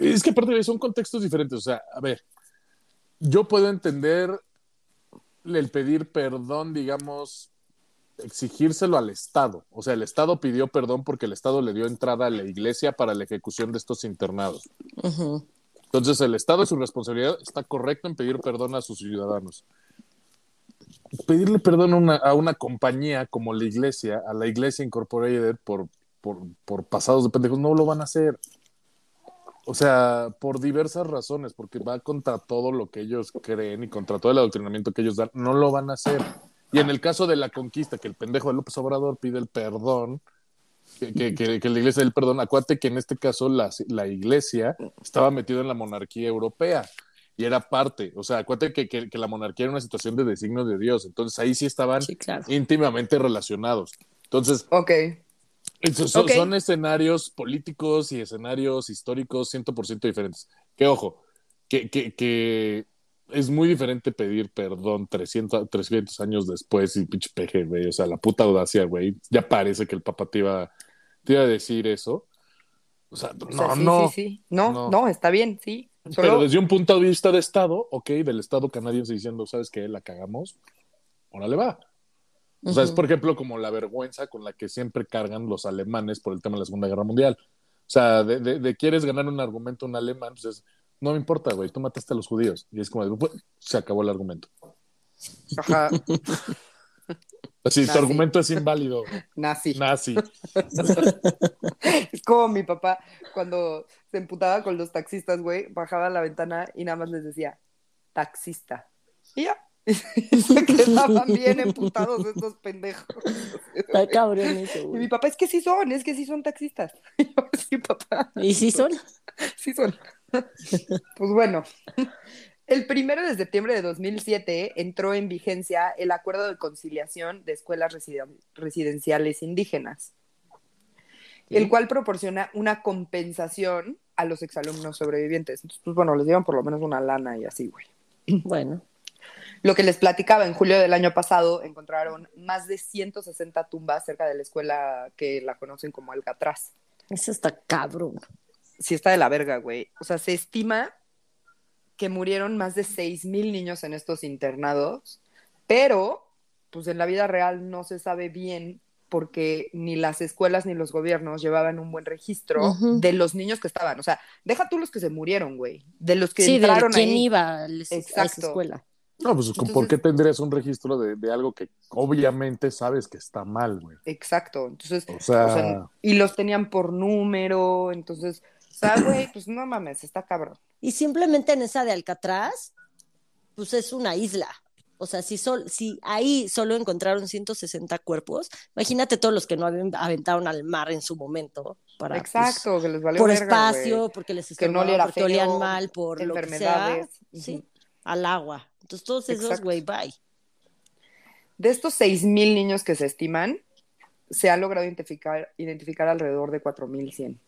es que aparte son contextos diferentes. O sea, a ver, yo puedo entender el pedir perdón, digamos, exigírselo al Estado. O sea, el Estado pidió perdón porque el Estado le dio entrada a la iglesia para la ejecución de estos internados. Ujú. Entonces, el Estado, es su responsabilidad, está correcto en pedir perdón a sus ciudadanos. Pedirle perdón a una, a una compañía como la iglesia, a la iglesia Incorporated, por, por, por pasados de pendejos, no lo van a hacer. o sea, por diversas razones, porque va contra todo lo que ellos creen y contra todo el adoctrinamiento que ellos dan, no lo van a hacer. Y en el caso de la conquista, que el pendejo de López Obrador pide el perdón, que, que, que, la iglesia del perdón, acuérdate que en este caso la, la iglesia estaba metida en la monarquía europea y era parte, o sea, acuérdate que, que, que la monarquía era una situación de designio de Dios, entonces ahí sí estaban Sí, claro. íntimamente relacionados. Entonces, Ok. esos son, Ok. son escenarios políticos y escenarios históricos 100% diferentes. Que ojo, que, que, que es muy diferente pedir perdón 300, 300 años después y pinche peje, güey. O sea, la puta audacia, güey. Ya parece que el papá te iba, te iba a decir eso. O sea, no, O sea, sí, no. sí, sí. No, No. no, está bien, sí. Pero desde un punto de vista de Estado, ok, del Estado canadiense diciendo, ¿sabes qué? La cagamos. Órale va. O sea, es por ejemplo como la vergüenza con la que siempre cargan los alemanes por el tema de la Segunda Guerra Mundial. O sea, de, de- de quieres ganar un argumento un alemán, pues es, no me importa, güey, tú mataste a los judíos. Y es como, de, "Pues, se acabó el argumento. ajá, Así, Nazi. tu argumento es inválido, nazi. nazi. Es como mi papá cuando se emputaba con los taxistas, güey, bajaba a la ventana y nada más les decía, taxista. Y ya. Y se quedaban bien emputados estos pendejos. Está cabrón eso, Y mi güey. papá, es que sí son, es que sí son taxistas. Y yo, sí, papá, ¿Y sí son? sí son. Pues bueno, el primero de septiembre de 2007 entró en vigencia el Acuerdo de Conciliación de Escuelas Residen- Residenciales Indígenas, el cual proporciona una compensación a los exalumnos sobrevivientes. Entonces, pues bueno, les dieron por lo menos una lana y así, güey. Bueno, Lo que les platicaba, en julio del año pasado encontraron más de 160 tumbas cerca de la escuela que la conocen como Alcatraz. eso está cabrón. Sí está de la verga, güey. O sea, se estima que murieron más de 6 mil niños en estos internados, pero pues en la vida real no se sabe bien porque ni las escuelas ni los gobiernos llevaban un buen registro de los niños que estaban. O sea, deja tú los que se murieron, güey. De los que Sí, de entraron quién ahí. iba a esa Exacto. escuela. No, pues, ¿por qué tendrías un registro de, de algo que obviamente sabes que está mal, güey? Exacto. Entonces, O sea, O sea, y los tenían por número, entonces, sea, güey, pues no mames, está cabrón. Y simplemente en esa de Alcatraz, pues es una isla. O sea, si, sol, si ahí solo encontraron 160 cuerpos, imagínate todos los que no aven- aventaron al mar en su momento. Para, pues, Exacto, que les valió por verga, espacio, porque les no estorbaban, oliera porque olían mal, por lo que sea. enfermedades. Sí, al agua. Entonces todos esos, Exacto. güey, bye. De estos 6.000 niños que se estiman, se ha logrado identificar, identificar alrededor de 4.100.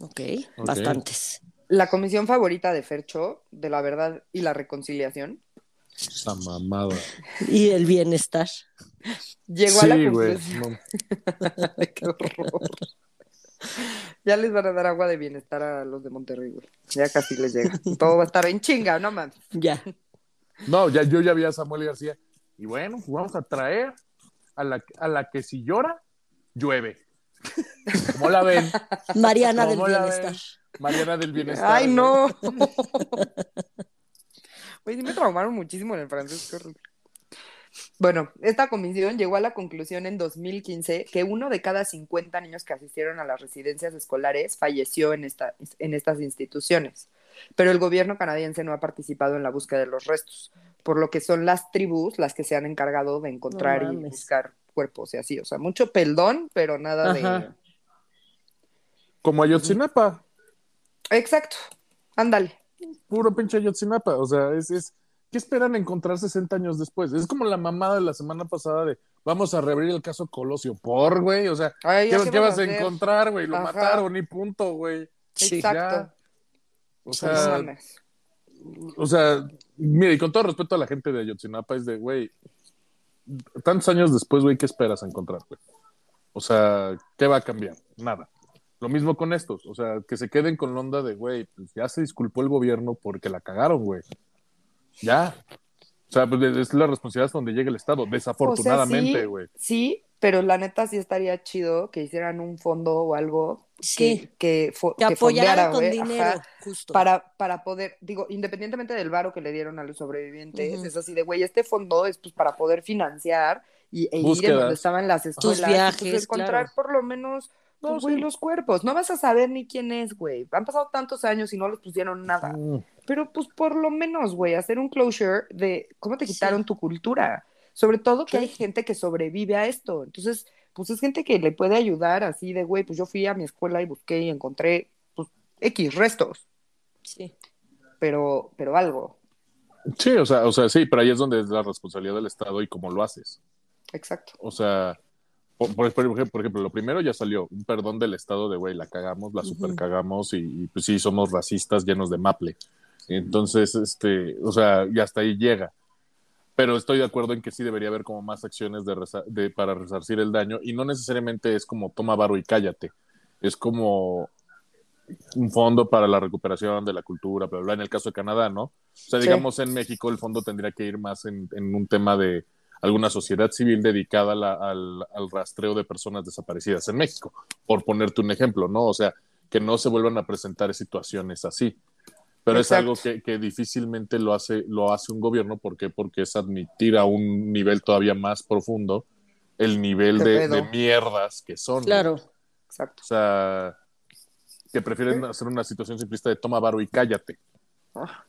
Ok, Ok. bastantes. La comisión favorita de Fercho, de la verdad y la reconciliación, esa mamada. Y el bienestar. llegó a la Sí, güey. conclusión. no. Qué horror. Ya les van a dar agua de bienestar a los de Monterrey, güey. Ya casi les llega. Todo va a estar en chinga, no mames. Ya. No, ya, yo ya vi a Samuel García. Y bueno, pues vamos a traer a la, a la que si llora, llueve. ¿Cómo la ven? Mariana del bienestar. Mariana del Bienestar. Ay, no. Sí me traumaron muchísimo en el francés. Bueno, esta comisión llegó a la conclusión en 2015 que uno de cada 50 niños que asistieron a las residencias escolares falleció en, esta, en estas instituciones. Pero el gobierno canadiense no ha participado en la búsqueda de los restos, por lo que son las tribus las que se han encargado de encontrar No y buscar cuerpos y así. O sea, mucho peldón, pero nada de... Como Ayotzinapa. Exacto, ándale. Puro pinche Ayotzinapa. O sea, es, es. ¿Qué esperan encontrar 60 años después? Es como la mamada de la semana pasada de vamos a reabrir el caso Colosio. Por, güey. O sea, Ay, ¿qué, ¿ya qué vas a encontrar, güey? Lo Ajá. mataron y punto, güey. Exacto. Ya. O sea, o sea, mire, y con todo respeto a la gente de Ayotzinapa, es de, güey, tantos años después, güey, ¿qué esperas encontrar, güey? O sea, ¿qué va a cambiar? Nada. Lo mismo con estos, o sea, que se queden con la onda de, güey, pues ya se disculpó el gobierno porque la cagaron, güey. Ya. O sea, pues es la responsabilidad hasta donde llegue el Estado, desafortunadamente, O sea, sí, güey. Sí, pero la neta sí estaría chido que hicieran un fondo o algo Sí. que, que, fo- Que que fondeara, con dinero, ajá, justo. para, para poder, digo, independientemente del varo que le dieron a los sobrevivientes, Ujú. es así de, güey, este fondo es pues para poder financiar y, e ir en donde estaban las escuelas, y, pues, viajes, encontrar claro. por lo menos No, Pues, güey, sí. los cuerpos. No vas a saber ni quién es, güey. Han pasado tantos años y no les pusieron nada. Mm. Pero pues por lo menos, güey, hacer un closure de cómo te quitaron tu cultura. Sobre todo que Sí. hay gente que sobrevive a esto. Entonces, pues es gente que le puede ayudar así de, güey, pues yo fui a mi escuela y busqué y encontré, pues, X restos, Sí. pero, pero algo. Sí, o sea, o sea, sí, pero ahí es donde es la responsabilidad del Estado y cómo lo haces. Exacto. O sea, por, por- por ejemplo, por ejemplo, lo primero ya salió, un perdón del Estado de, güey, la cagamos, la super cagamos y, y, pues sí, somos racistas llenos de maple. Entonces, este, o sea, y hasta ahí llega. Pero estoy de acuerdo en que sí debería haber como más acciones de, de- para resarcir el daño y no necesariamente es como toma varo y cállate. Es como un fondo para la recuperación de la cultura, bla, bla, en el caso de Canadá, ¿no? O sea, Sí. digamos, en México el fondo tendría que ir más en, en un tema de alguna sociedad civil dedicada a la- al, al rastreo de personas desaparecidas en México, por ponerte un ejemplo, ¿no? O sea, que no se vuelvan a presentar situaciones así. Pero es algo que, que difícilmente lo hace, lo hace un gobierno, ¿por qué? Porque es admitir a un nivel todavía más profundo el nivel ¿Qué de, de mierdas que son. Claro. Exacto. O sea, que prefieren hacer una situación simplista de toma varo y cállate. Ah.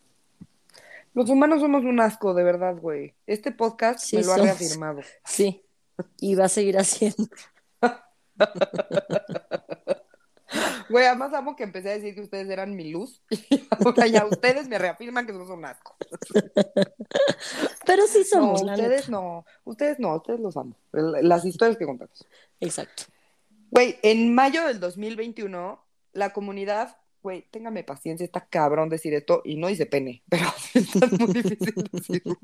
Los humanos somos un asco, de verdad, güey. Este podcast Sí, me lo ha somos. reafirmado. Sí. Y va a seguir haciendo. Güey, además amo que empecé a decir que ustedes eran mi luz. Y ahora ya ustedes me reafirman que somos un asco. Pero sí somos, no, ustedes neta. no. Ustedes no, ustedes los amo. Las historias que contamos. Exacto. Güey, en mayo del 2021, la comunidad, güey, téngame paciencia, está cabrón decir esto y no dice pene, pero está muy difícil decirlo.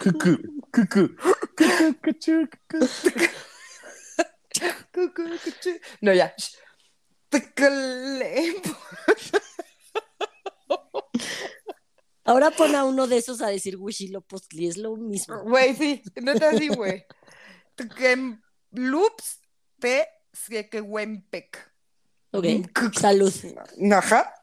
Cucú, cucú, No, ya. Ahora pon a uno de esos a decir Huichilopostli, es lo mismo. Güey, sí, no está así, güey. Loops te Sequewempec. Ok, Cuc. salud. Ajá.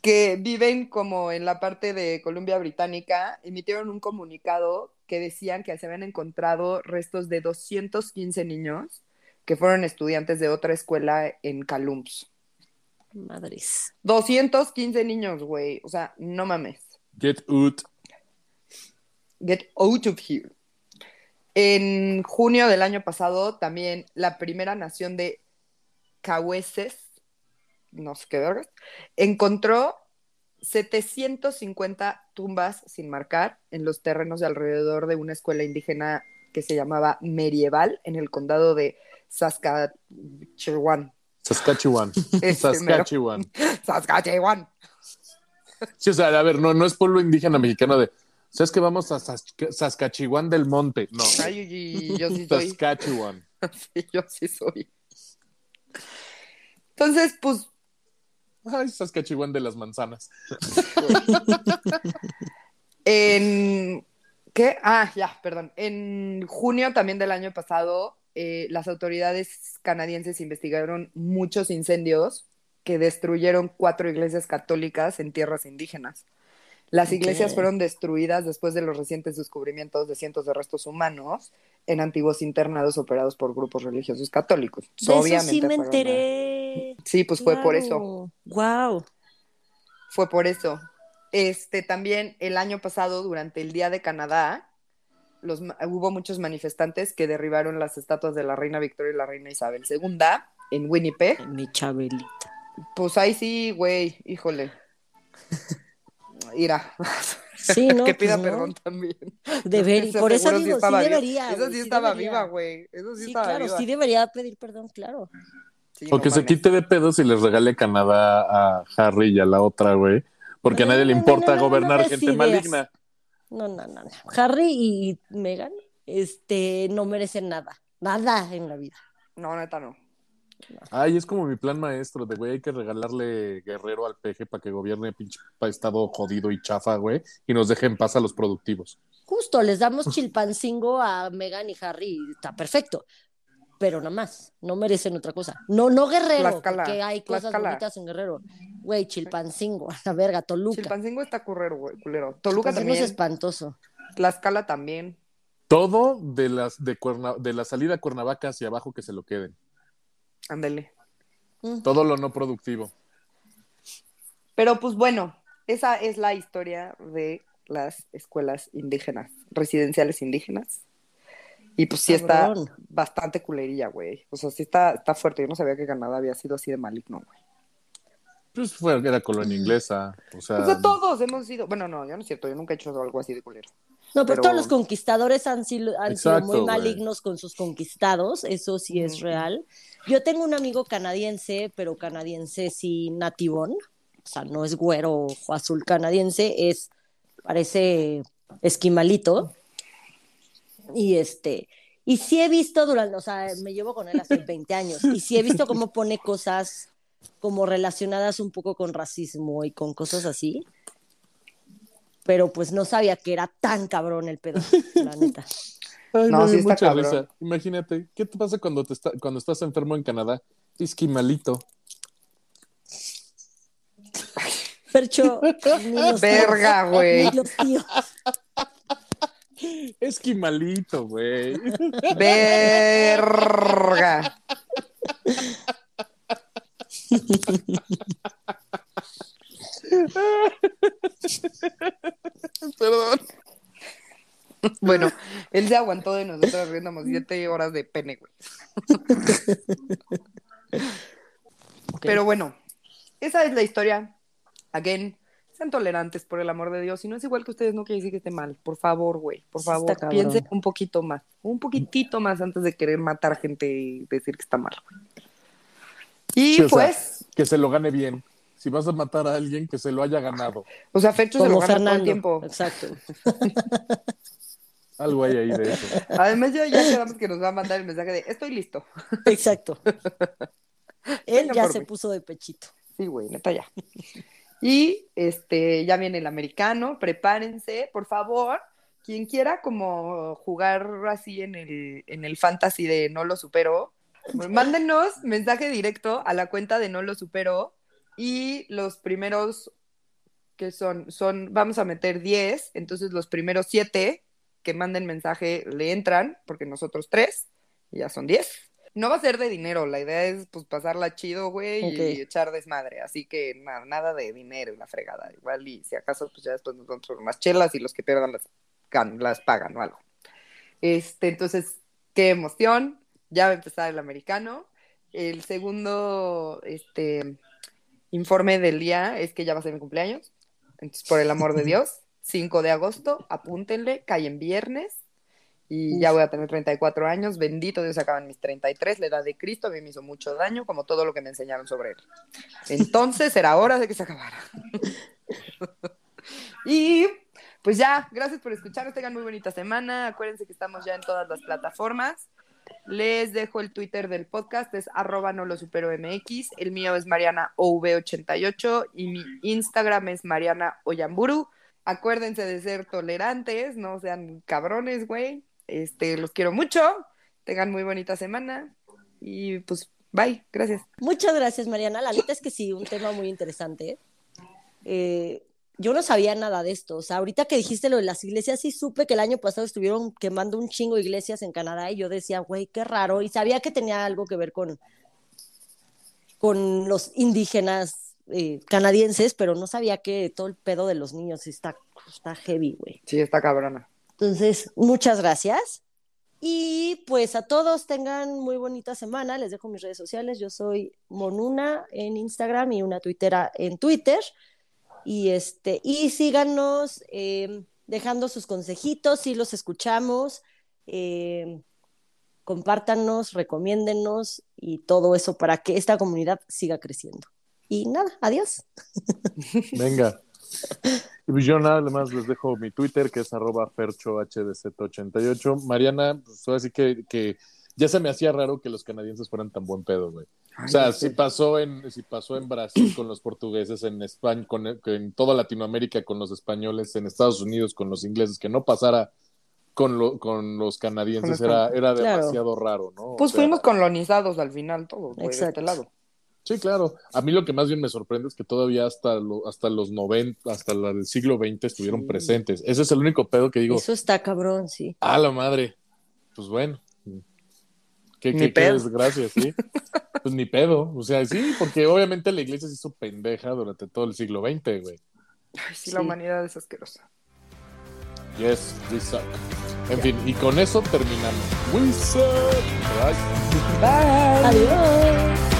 Que viven como en la parte de Columbia Británica, emitieron un comunicado que decían que se habían encontrado restos de 215 niños que fueron estudiantes de otra escuela en Calumps. Madres. 215 niños, güey. O sea, no mames. Get out. Get out of here. En junio del año pasado, también la primera nación de Cahueses, no sé qué vergas, encontró 750 tumbas sin marcar en los terrenos de alrededor de una escuela indígena que se llamaba Medieval en el condado de Saskatchewan. Saskatchewan. Mero. Saskatchewan. Saskatchewan. Sí, o sea, a ver, no, no es pueblo indígena mexicano de. ¿Sabes que vamos a Sas- Saskatchewan del Monte? No. Ay, y- y yo sí soy. Saskatchewan. Sí, yo sí soy. Entonces, pues, Ay, Saskatchewan de las manzanas. en... ¿Qué? Ah, ya, perdón. En junio también del año pasado, eh, las autoridades canadienses investigaron muchos incendios que destruyeron cuatro iglesias católicas en tierras indígenas. Las iglesias fueron destruidas después de los recientes descubrimientos de cientos de restos humanos en antiguos internados operados por grupos religiosos católicos. De eso Obviamente sí me enteré. Sí, pues fue por eso. Wow. Fue por eso. Este también el año pasado, durante el Día de Canadá, los, hubo muchos manifestantes que derribaron las estatuas de la reina Victoria y la reina Isabel II en Winnipeg. Mi chabelita. Pues ahí sí, güey, híjole. Ira. Sí, ¿no? que pida Pues no. perdón también. Deber- Ese por eso sí digo, sí, debería. Güey, sí estaba debería. viva, güey. Eso sí, Sí, estaba claro, viva. sí debería pedir perdón, claro. Sí, O no que se quite de pedos y les regale Canadá a Harry y a la otra, güey. Porque a nadie le No, no, importa no, no, no gobernar gente maligna. No, no, no, no. Harry y Meghan este, no merecen nada. Nada en la vida. No, neta no. Ay, es como mi plan maestro de, güey, hay que regalarle guerrero al peje para que gobierne pinche pa- estado jodido y chafa, güey, y nos deje en paz a los productivos. Justo, les damos chilpancingo a Meghan y Harry y está perfecto. Pero nada más, no merecen otra cosa. No, no Guerrero, porque hay cosas Tlaxcala. bonitas en Guerrero. Güey, chilpancingo, a la verga, Toluca. Chilpancingo está currero, güey, culero. Toluca Chilpancingo es también. espantoso. Tlaxcala también. Todo de, las, de, Cuerna- de la salida a Cuernavaca hacia abajo que se lo queden. Ándale. Todo lo no productivo. Pero pues bueno, esa es la historia de las escuelas indígenas, residenciales indígenas. Y pues sí está bastante culerilla, güey. O sea, sí está, está fuerte. Yo no sabía que Canadá había sido así de maligno, güey. Pues fue, era colonia inglesa. O sea, O sea, todos hemos sido. Bueno, no, yo no es cierto. Yo nunca he hecho algo así de culero. No, pero, Pero- todos los conquistadores han sido, han sido Exacto, muy malignos con sus conquistados, eso sí es real. Yo tengo un amigo canadiense, pero canadiense sí nativón, o sea, no es güero o azul canadiense, es, parece esquimalito. Y este, y sí he visto durante, o sea, me llevo con él hace 20 años, y sí he visto cómo pone cosas como relacionadas un poco con racismo y con cosas así. Pero pues no sabía que era tan cabrón el pedo, la neta. Ay, No, sí mucha cabrón. risa. Imagínate, ¿qué te pasa cuando, te está, cuando estás enfermo en Canadá? Esquimalito. Percho, ni los Verga, güey. Esquimalito, güey. Verga. Perdón. Bueno, él se aguantó de nosotros riéndonos siete horas de pene, güey. Pero bueno, esa es la historia. Again, sean tolerantes por el amor de Dios. Si no es igual que ustedes, no quiere decir que esté mal. Por favor, güey. Por favor, piensen un poquito más. Un poquitito más antes de querer matar gente y decir que está mal, güey. Y Sí, o sea, pues, que se lo gane bien. Si vas a matar a alguien, que se lo haya ganado. o sea, Fercho se lo Como gana todo el Fernando. tiempo. Exacto. Algo hay ahí de eso. Además, ya, ya quedamos que nos va a mandar el mensaje de estoy listo. Exacto. Él Venga ya se mí. puso de pechito. Sí, güey, neta ya. Y este, ya viene el americano, prepárense, por favor. Quien quiera como jugar así en el, en el fantasy de no lo supero, pues, mándenos mensaje directo a la cuenta de no lo supero y los primeros que son, son, vamos a meter 10, entonces los primeros 7 que manden mensaje le entran, porque nosotros 3, y ya son 10. No va a ser de dinero, la idea es pues pasarla chido, güey, y echar desmadre, así que nada, nada de dinero y la fregada, igual y si acaso pues ya después nos vamos por unas chelas y los que pierdan las, las pagan o algo. Este, entonces, qué emoción, ya va a empezar el americano. El segundo, este, informe del día es que ya va a ser mi cumpleaños, entonces por el amor de Dios, 5 de agosto, apúntenle, cae en viernes. Y ya voy a tener 34 años, bendito Dios, acaban mis 33, la edad de Cristo a mí me hizo mucho daño, como todo lo que me enseñaron sobre él. Entonces era hora de que se acabara. y pues ya, gracias por escucharnos, tengan muy bonita semana, acuérdense que estamos ya en todas las plataformas. Les dejo el Twitter del podcast, es arroba no lo supero MX, el mío es Mariana OV88 y mi Instagram es Mariana Oyamburu. Acuérdense de ser tolerantes, no sean cabrones, güey. Este, los quiero mucho. Tengan muy bonita semana. Y pues, bye. Gracias. Muchas gracias, Mariana. La neta es que sí, un tema muy interesante. Eh, yo no sabía nada de esto. O sea, ahorita que dijiste lo de las iglesias, sí supe que el año pasado estuvieron quemando un chingo de iglesias en Canadá y yo decía, güey, qué raro. Y sabía que tenía algo que ver con, con los indígenas eh, canadienses, pero no sabía que todo el pedo de los niños está, está heavy, güey. Sí, está cabrona. Entonces, muchas gracias. Y pues a todos tengan muy bonita semana. Les dejo mis redes sociales. Yo soy Monuna en Instagram y una tuitera en Twitter. Y este, y síganos eh, dejando sus consejitos, si los escuchamos. Eh, compártanos, recomiéndennos y todo eso para que esta comunidad siga creciendo. Y nada, adiós. Venga. Y pues yo nada más les dejo mi Twitter, que es arroba ferchohdz88. Mariana, pues así que, que ya se me hacía raro que los canadienses fueran tan buen pedo, güey. O sea, si pasó en, si pasó en Brasil con los portugueses, en España, con, en toda Latinoamérica con los españoles, en Estados Unidos con los ingleses, que no pasara con, lo, con los canadienses Con los era, era Claro. demasiado raro, ¿no? O Pues sea, fuimos colonizados al final todos, güey, de este lado. Sí, claro. A mí lo que más bien me sorprende es que todavía hasta, lo- hasta los 90, hasta la del siglo XX estuvieron Sí. presentes. Ese es el único pedo que digo, Eso está cabrón, sí. ah, la madre. Pues bueno. Qué, Ni qué, qué pedo. desgracia, sí. Pues ni pedo. O sea, sí, porque obviamente la iglesia se hizo pendeja durante todo el siglo XX, güey. Ay, sí, Sí. la humanidad es asquerosa. Yes, we suck. En fin, y con eso terminamos. We suck. Bye. Bye. Adiós.